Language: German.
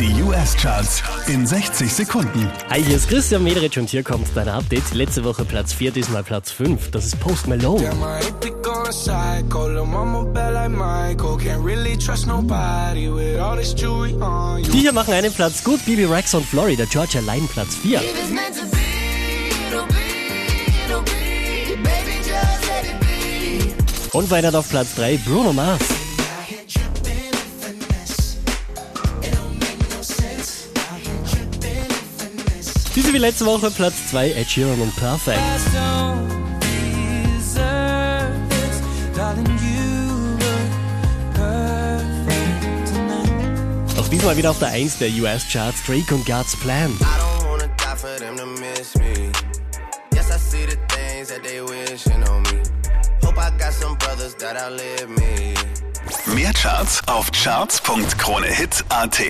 Die US-Charts in 60 Sekunden. Hi, hier ist Christian Mederich und hier kommt dein Update. Letzte Woche Platz 4, diesmal Platz 5. Das ist Post Malone. Die hier machen einen Platz gut. Bibi Rex und Florida Georgia Line Platz 4. If it's meant to be, it'll be, it'll be. Baby, just let it be. Und weiter auf Platz 3 Bruno Mars. Diese wie letzte Woche Platz 2 Ed Sheeran und Perfect. Auch diesmal wieder auf der 1 der US-Charts Drake und God's Plan. Mehr Charts auf charts.kronehit.at.